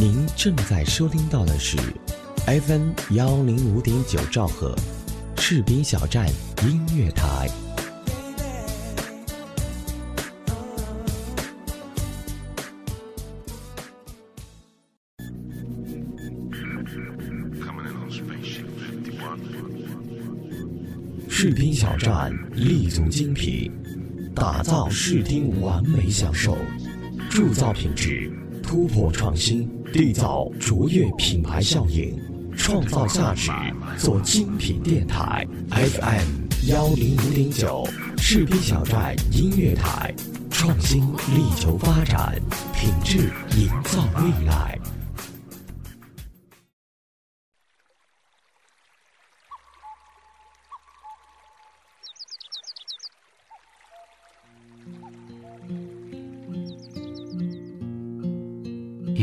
您正在收听到的是 FM 幺零五点九兆赫，士兵小站音乐台。士兵小站立足精品，打造视听完美享受，铸造品质，突破创新，缔造卓越品牌效应，创造价值，做精品电台。FM 幺零五点九，士兵小寨音乐台，创新力求发展，品质营造未来。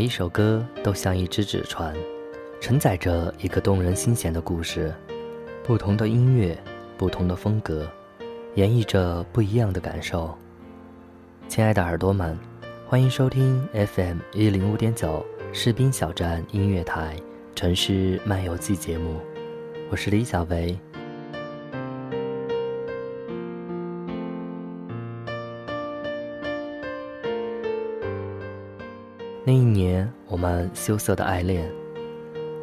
每一首歌都像一只纸船，承载着一个动人心弦的故事。不同的音乐，不同的风格，演绎着不一样的感受。亲爱的耳朵们，欢迎收听 FM 一零五点九士兵小站音乐台《城市漫游记》节目，我是李小维。那一年，我们羞涩的爱恋，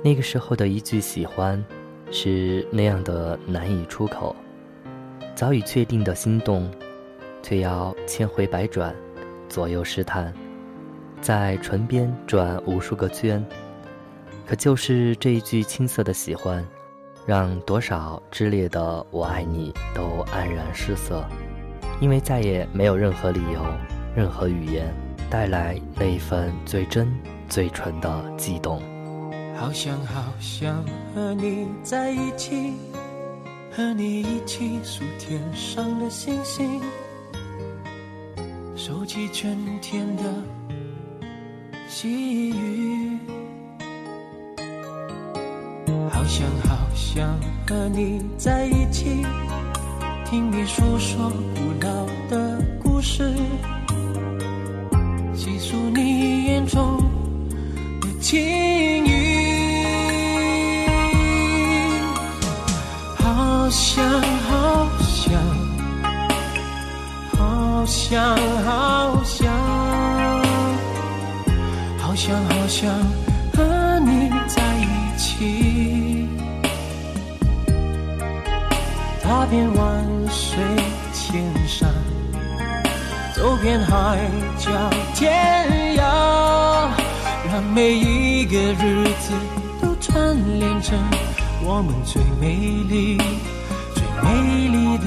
那个时候的一句喜欢，是那样的难以出口。早已确定的心动，却要千回百转，左右试探，在唇边转无数个圈。可就是这一句青涩的喜欢，让多少炽烈的我爱你都黯然失色，因为再也没有任何理由，任何语言。带来那一份最真、最纯的悸动。好想好想和你在一起，和你一起数天上的星星，收集春天的细雨。好想好想和你在一起，听你诉说古老的故事。细数你眼中的情意，好想好想，好想好想，好想好想和你在一起，踏遍万走遍海角天涯，让每一个日子都串联成我们最美丽、最美丽的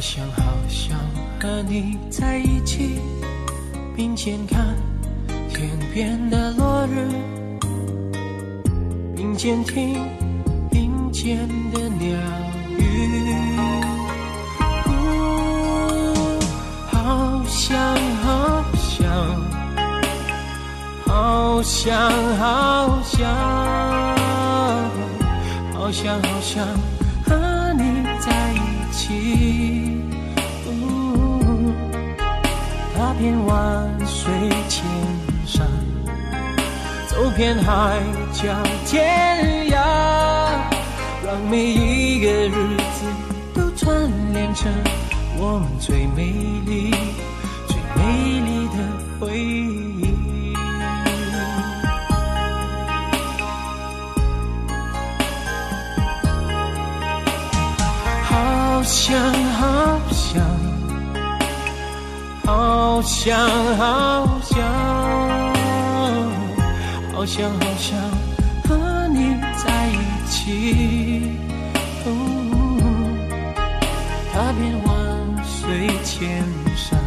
好想好想和你在一起，并肩看天边的落日，并肩听林间的鸟语。好想好想，好想好想。好想好想遍万水千山，走遍海角天涯，让每一个日子都串联成我们最美丽、最美丽的回忆。好想好想好想，好想好想和你在一起。踏遍万水千山，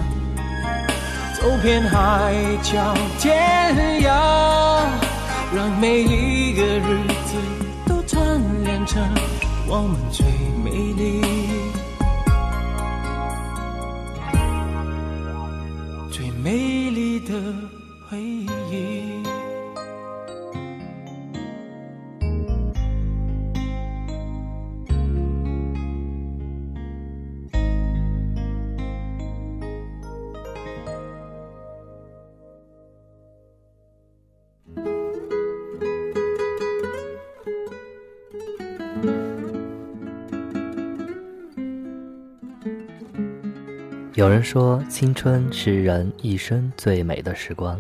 走遍海角天涯，让每一个日子都串联成我们最美丽、的有人说，青春是人一生最美的时光，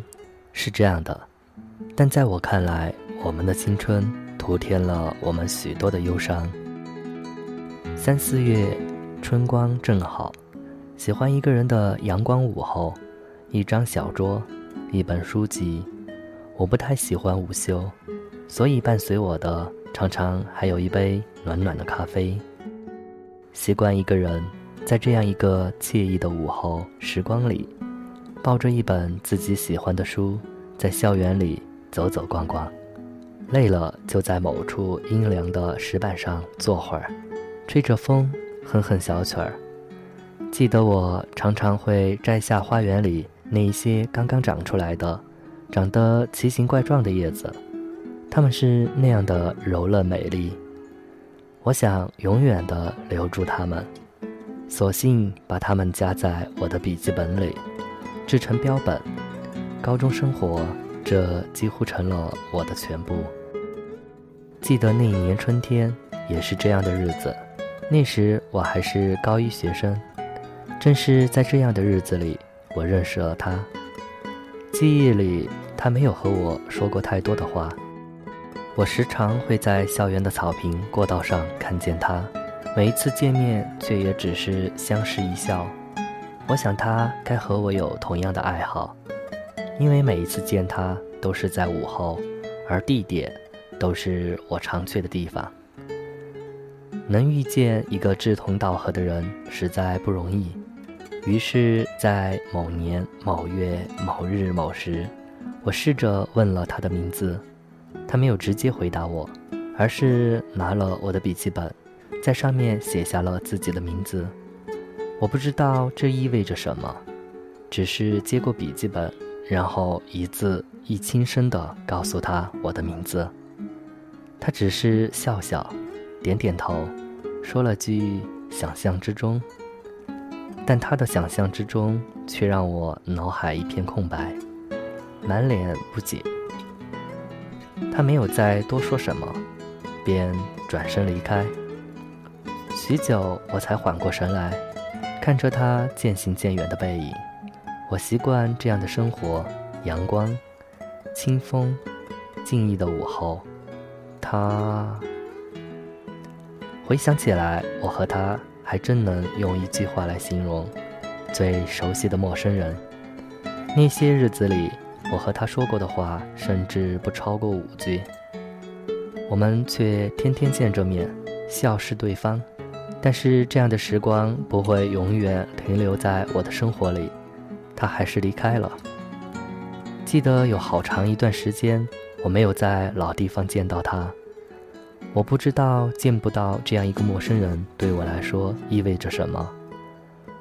是这样的。但在我看来，我们的青春徒添了我们许多的忧伤。三四月，春光正好，喜欢一个人的阳光午后，一张小桌，一本书籍。我不太喜欢午休，所以伴随我的常常还有一杯暖暖的咖啡。习惯一个人。在这样一个惬意的午后时光里，抱着一本自己喜欢的书，在校园里走走逛逛，累了就在某处阴凉的石板上坐会儿，吹着风，哼哼小曲儿。记得我常常会摘下花园里那一些刚刚长出来的、长得奇形怪状的叶子，它们是那样的柔嫩美丽。我想永远的留住它们。索性把它们夹在我的笔记本里，制成标本。高中生活，这几乎成了我的全部。记得那一年春天，也是这样的日子。那时我还是高一学生，正是在这样的日子里，我认识了他。记忆里，他没有和我说过太多的话。我时常会在校园的草坪过道上看见他。每一次见面，却也只是相视一笑。我想他该和我有同样的爱好，因为每一次见他都是在午后，而地点都是我常去的地方。能遇见一个志同道合的人实在不容易。于是，在某年某月某日某时，我试着问了他的名字，他没有直接回答我，而是拿了我的笔记本。在上面写下了自己的名字，我不知道这意味着什么，只是接过笔记本，然后一字一轻声地告诉他我的名字。他只是笑笑，点点头，说了句“想象之中”，但他的想象之中却让我脑海一片空白，满脸不解。他没有再多说什么，便转身离开。许久，我才缓过神来，看着他渐行渐远的背影。我习惯这样的生活：阳光、清风、静谧的午后。他回想起来，我和他还真能用一句话来形容：最熟悉的陌生人。那些日子里，我和他说过的话，甚至不超过五句。我们却天天见着面，笑视对方。但是这样的时光不会永远停留在我的生活里，他还是离开了。记得有好长一段时间，我没有在老地方见到他。我不知道见不到这样一个陌生人对我来说意味着什么。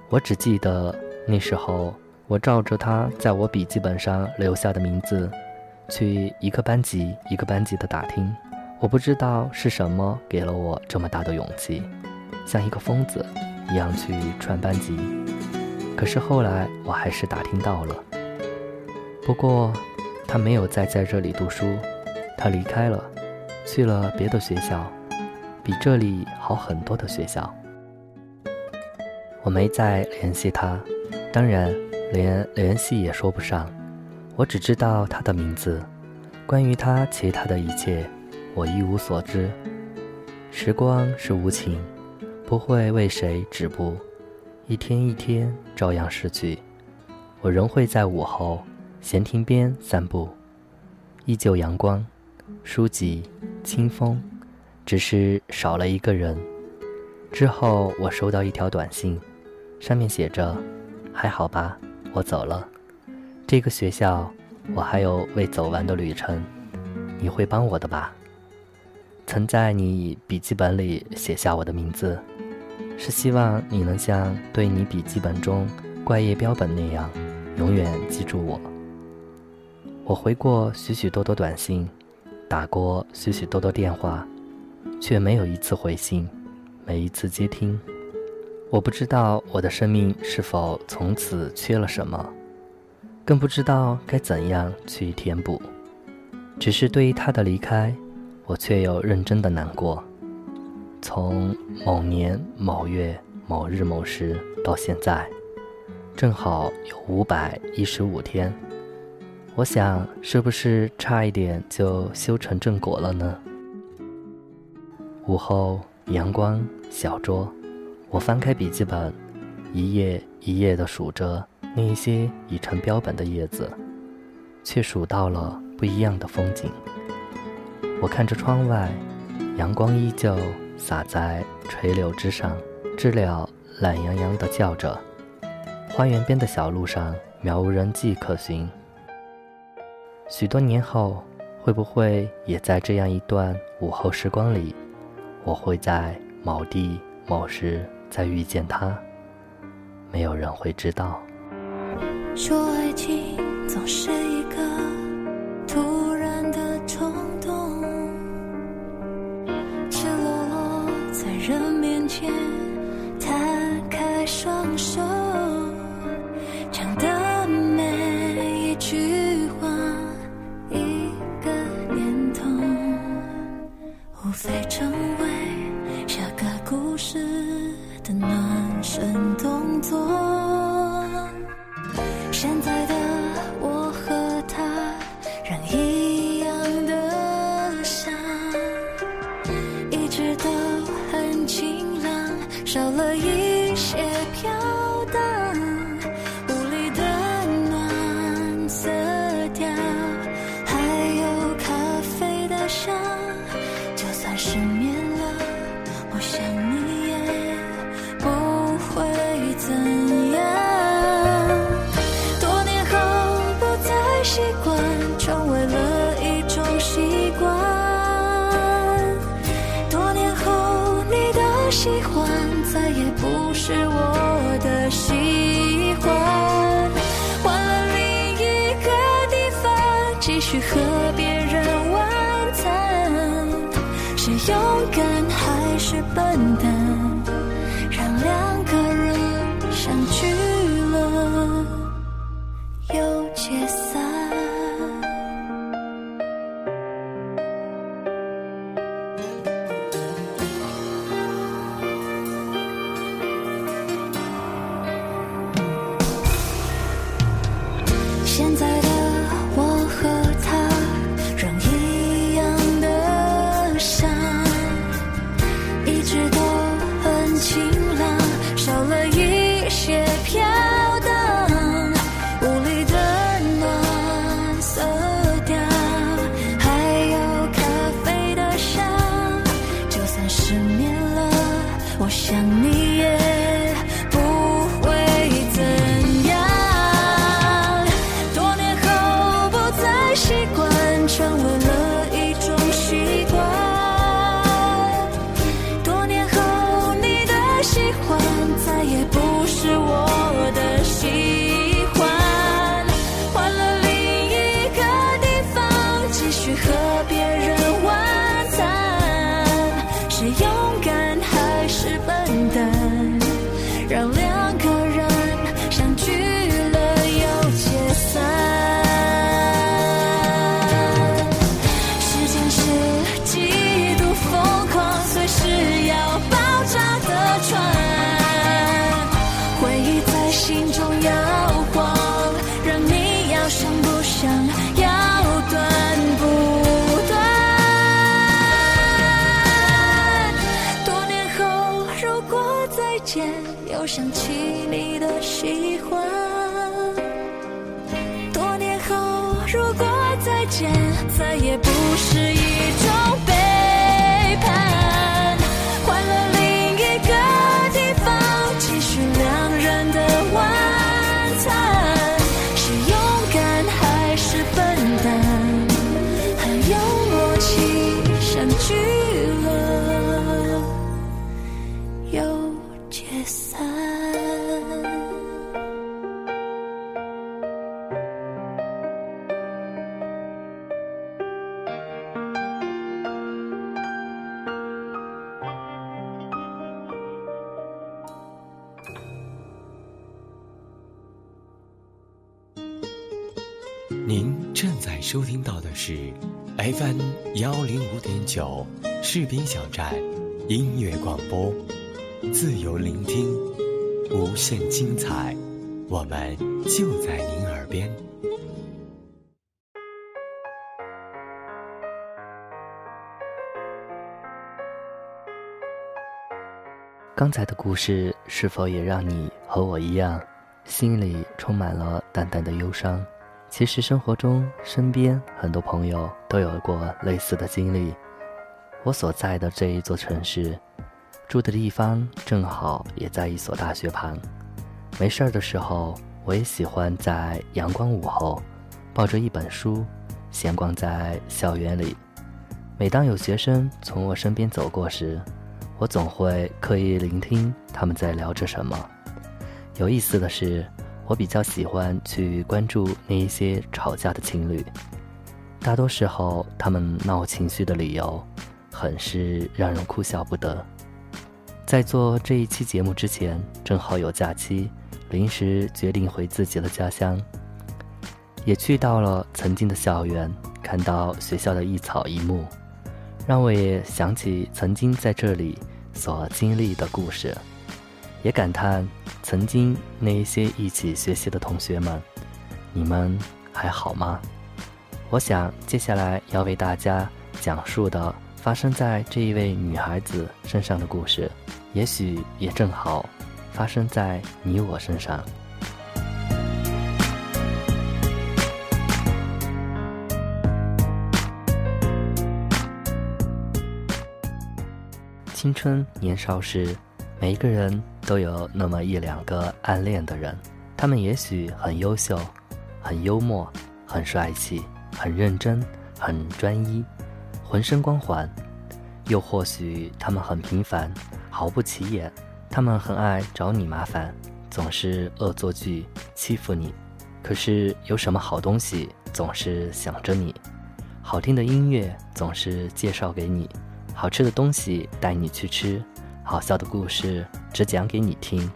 我只记得那时候，我照着他在我笔记本上留下的名字，去一个班级一个班级的打听，我不知道是什么给了我这么大的勇气，像一个疯子一样去串班级。可是后来我还是打听到了，不过他没有再在这里读书，他离开了，去了别的学校，比这里好很多的学校。我没再联系他，当然连联系也说不上。我只知道他的名字，关于他其他的一切，我一无所知。时光是无情，不会为谁止步，一天一天照样逝去。我仍会在午后闲庭边散步，依旧阳光、书籍、清风，只是少了一个人。之后我收到一条短信。上面写着：“还好吧，我走了。这个学校，我还有未走完的旅程。你会帮我的吧？”曾在你笔记本里写下我的名字，是希望你能像对你笔记本中怪页标本那样，永远记住我。我回过许许多多短信，打过许许多多电话，却没有一次回信，每一次接听。我不知道我的生命是否从此缺了什么，更不知道该怎样去填补。只是对于他的离开，我却又认真的难过。从某年某月某日某时到现在，正好有五百一十五天。我想，是不是差一点就修成正果了呢？午后，阳光，小桌。我翻开笔记本，一页一页地数着那些已成标本的叶子，却数到了不一样的风景。我看着窗外，阳光依旧洒在垂柳之上，知了懒洋洋地叫着。花园边的小路上，渺无人迹可寻。许多年后，会不会也在这样一段午后时光里，我会在某地某时。再遇见他，没有人会知道。说爱情总是一个双手，是我的喜欢换了另一个地方继续和别人晚餐是勇敢还是笨我想起正在收听到的是 FM 幺零五点九士兵小站音乐广播，自由聆听，无限精彩，我们就在您耳边。刚才的故事是否也让你和我一样，心里充满了淡淡的忧伤？其实生活中，身边很多朋友都有过类似的经历。我所在的这一座城市，住的地方正好也在一所大学旁。没事儿的时候，我也喜欢在阳光午后，抱着一本书，闲逛在校园里。每当有学生从我身边走过时，我总会刻意聆听他们在聊着什么。有意思的是，我比较喜欢去关注那一些吵架的情侣。大多时候，他们闹情绪的理由，很是让人哭笑不得。在做这一期节目之前，正好有假期，临时决定回自己的家乡，也去到了曾经的校园，看到学校的一草一木，让我也想起曾经在这里所经历的故事，也感叹曾经那一些一起学习的同学们，你们还好吗？我想接下来要为大家讲述的发生在这一位女孩子身上的故事，也许也正好发生在你我身上。青春年少时，每一个人都有那么一两个暗恋的人，他们也许很优秀，很幽默，很帅气，很认真，很专一，浑身光环；又或许他们很平凡，毫不起眼，他们很爱找你麻烦，总是恶作剧欺负你。可是有什么好东西总是想着你，好听的音乐总是介绍给你。好吃的东西带你去吃，好笑的故事只讲给你听，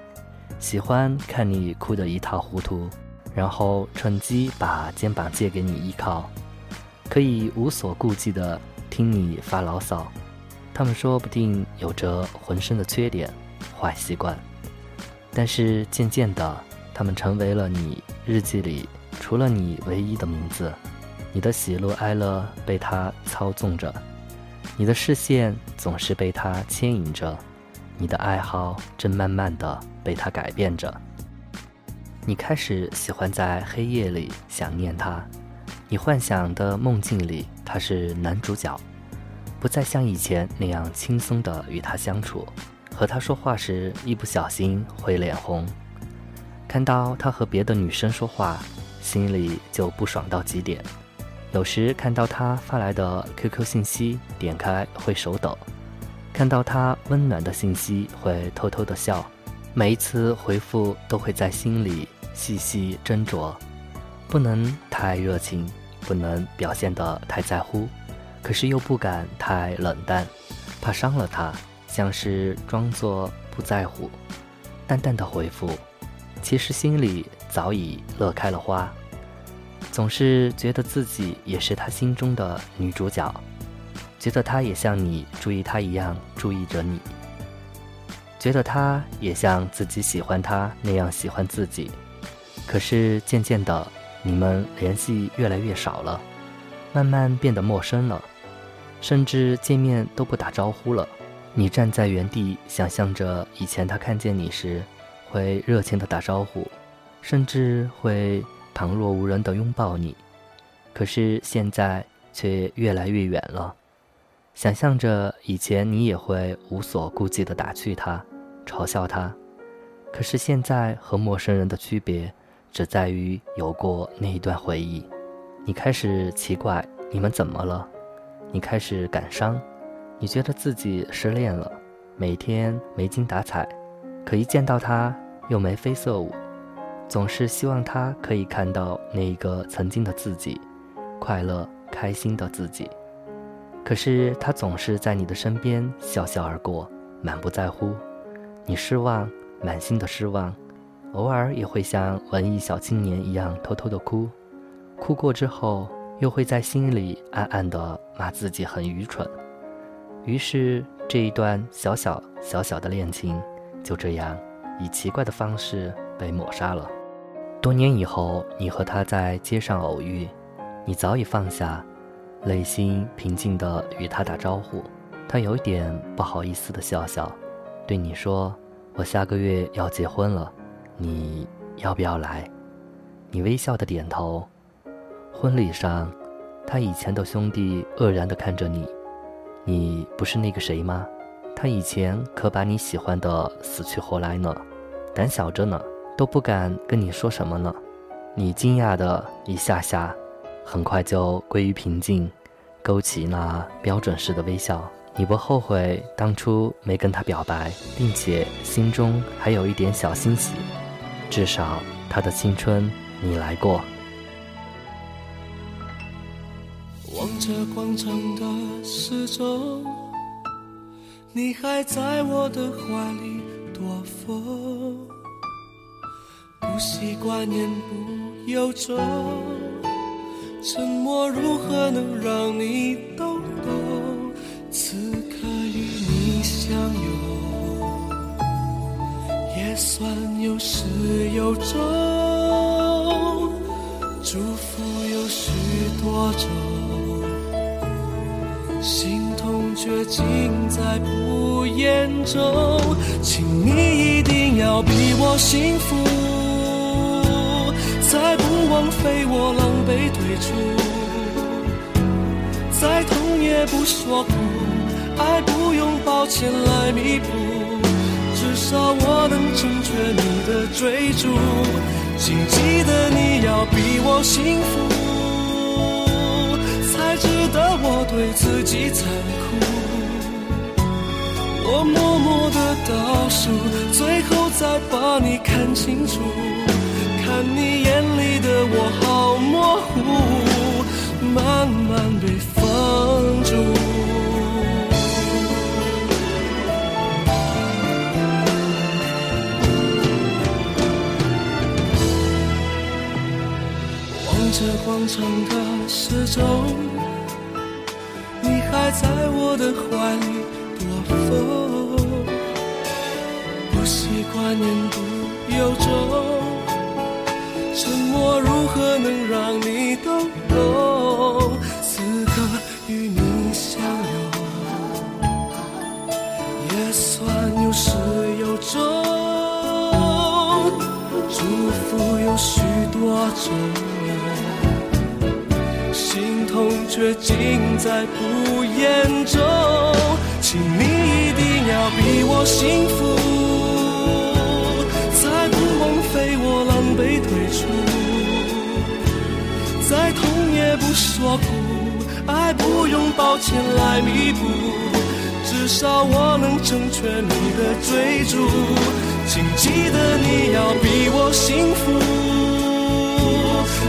喜欢看你哭得一塌糊涂，然后趁机把肩膀借给你依靠，可以无所顾忌的听你发牢骚。他们说不定有着浑身的缺点、坏习惯，但是渐渐的，他们成为了你日记里除了你唯一的名字，你的喜怒哀乐被他操纵着。你的视线总是被他牵引着，你的爱好正慢慢的被他改变着。你开始喜欢在黑夜里想念他，你幻想的梦境里他是男主角，不再像以前那样轻松的与他相处，和他说话时一不小心会脸红，看到他和别的女生说话，心里就不爽到极点。有时看到他发来的 QQ 信息，点开会手抖；看到他温暖的信息，会偷偷的笑。每一次回复都会在心里细细斟酌，不能太热情，不能表现得太在乎，可是又不敢太冷淡，怕伤了他，像是装作不在乎，淡淡的回复，其实心里早已乐开了花。总是觉得自己也是他心中的女主角，觉得他也像你注意他一样注意着你，觉得他也像自己喜欢他那样喜欢自己。可是渐渐的，你们联系越来越少了，慢慢变得陌生了，甚至见面都不打招呼了。你站在原地，想象着以前他看见你时，会热情的打招呼，甚至会旁若无人的拥抱你。可是现在却越来越远了。想象着以前你也会无所顾忌的打趣他，嘲笑他。可是现在和陌生人的区别，只在于有过那一段回忆。你开始奇怪你们怎么了？你开始感伤，你觉得自己失恋了，每天没精打采，可一见到他又眉飞色舞，总是希望他可以看到那一个曾经的自己，快乐开心的自己。可是他总是在你的身边笑笑而过，满不在乎。你失望。满心的失望，偶尔也会像文艺小青年一样偷偷的哭，哭过之后又会在心里暗暗的骂自己很愚蠢。于是这一段小小小小的恋情就这样以奇怪的方式被抹杀了。多年以后，你和他在街上偶遇，你早已放下，内心平静的与他打招呼，他有点不好意思的笑笑，对你说。我下个月要结婚了，你要不要来？你微笑的点头。婚礼上，他以前的兄弟愕然的看着你。你不是那个谁吗？他以前可把你喜欢的死去活来呢，胆小着呢，都不敢跟你说什么呢。你惊讶的一下下，很快就归于平静，勾起那标准式的微笑。你不后悔当初没跟他表白，并且心中还有一点小欣喜，至少他的青春你来过。望着广场的时钟，你还在我的怀里躲风，不习惯言不由衷，沉默如何能让你懂懂？此刻与你相拥，也算有始有终。祝福有许多种，心痛却尽在不言中。请你一定要比我幸福，才不枉费我狼狈退出，再痛也不说苦。爱不用抱歉来弥补，至少我能成全你的追逐。请记得你要比我幸福，才值得我对自己残酷。我默默的倒数，最后再把你看清楚，看你眼里的我好模糊，慢慢被放逐。这广场的时钟，你还在我的怀里躲风，不习惯言不由衷，沉默如何能让你懂？此刻与你相拥，也算有始有终，祝福有许多种。心痛却尽在不言中，请你一定要比我幸福，不说苦，爱不用抱歉来弥补，至少我能成全你的追逐。请记得你要比我幸福，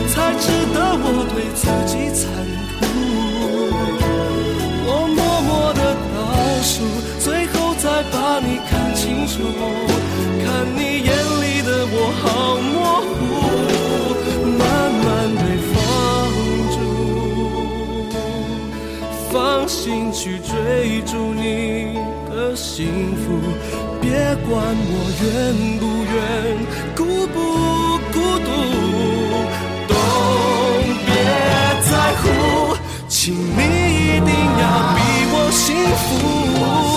才值得我对自己残酷。我默默的倒数。最后再把你看清楚，看你眼里的我好模糊，放，心去追逐你的幸福，别管我愿不愿，孤不孤独，都别在乎，请你一定要比我幸福。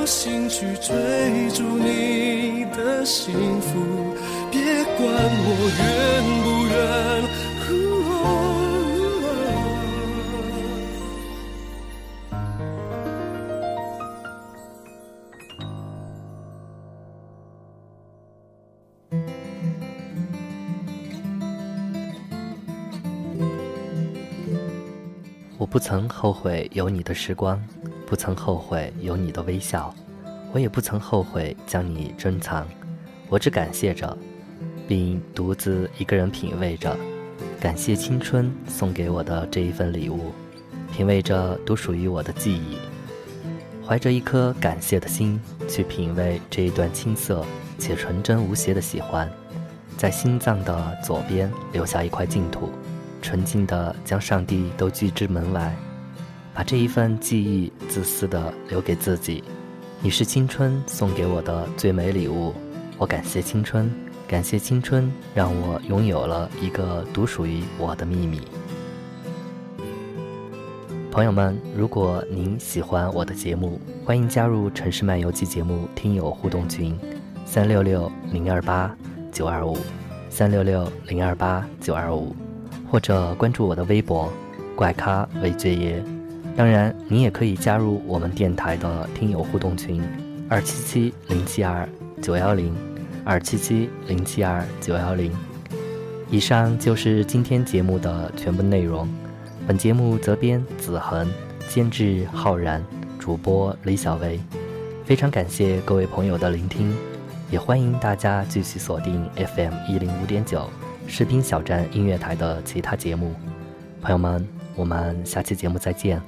逐。放心去追逐你的幸福，别管我愿不愿。我不曾后悔有你的时光，不曾后悔有你的微笑，我也不曾后悔将你珍藏。我只感谢着，并独自一个人品味着，感谢青春送给我的这一份礼物，品味着独属于我的记忆，怀着一颗感谢的心去品味这一段青涩且纯真无邪的喜欢，在心脏的左边留下一块净土。纯净的将上帝都拒之门外，把这一份记忆自私的留给自己。你是青春送给我的最美礼物，我感谢青春，感谢青春让我拥有了一个独属于我的秘密。朋友们，如果您喜欢我的节目，欢迎加入《城市漫游记》节目听友互动群：三六六零二八九二五，三六六零二八九二五。或者关注我的微博“怪咖韦爵爷”，当然，你也可以加入我们电台的听友互动群：二七七零七二九幺零，二七七零七二九幺零。以上就是今天节目的全部内容。本节目责编子恒，监制浩然，主播李小维。非常感谢各位朋友的聆听，也欢迎大家继续锁定 FM 一零五点九。士兵小站音乐台的其他节目，朋友们，我们下期节目再见。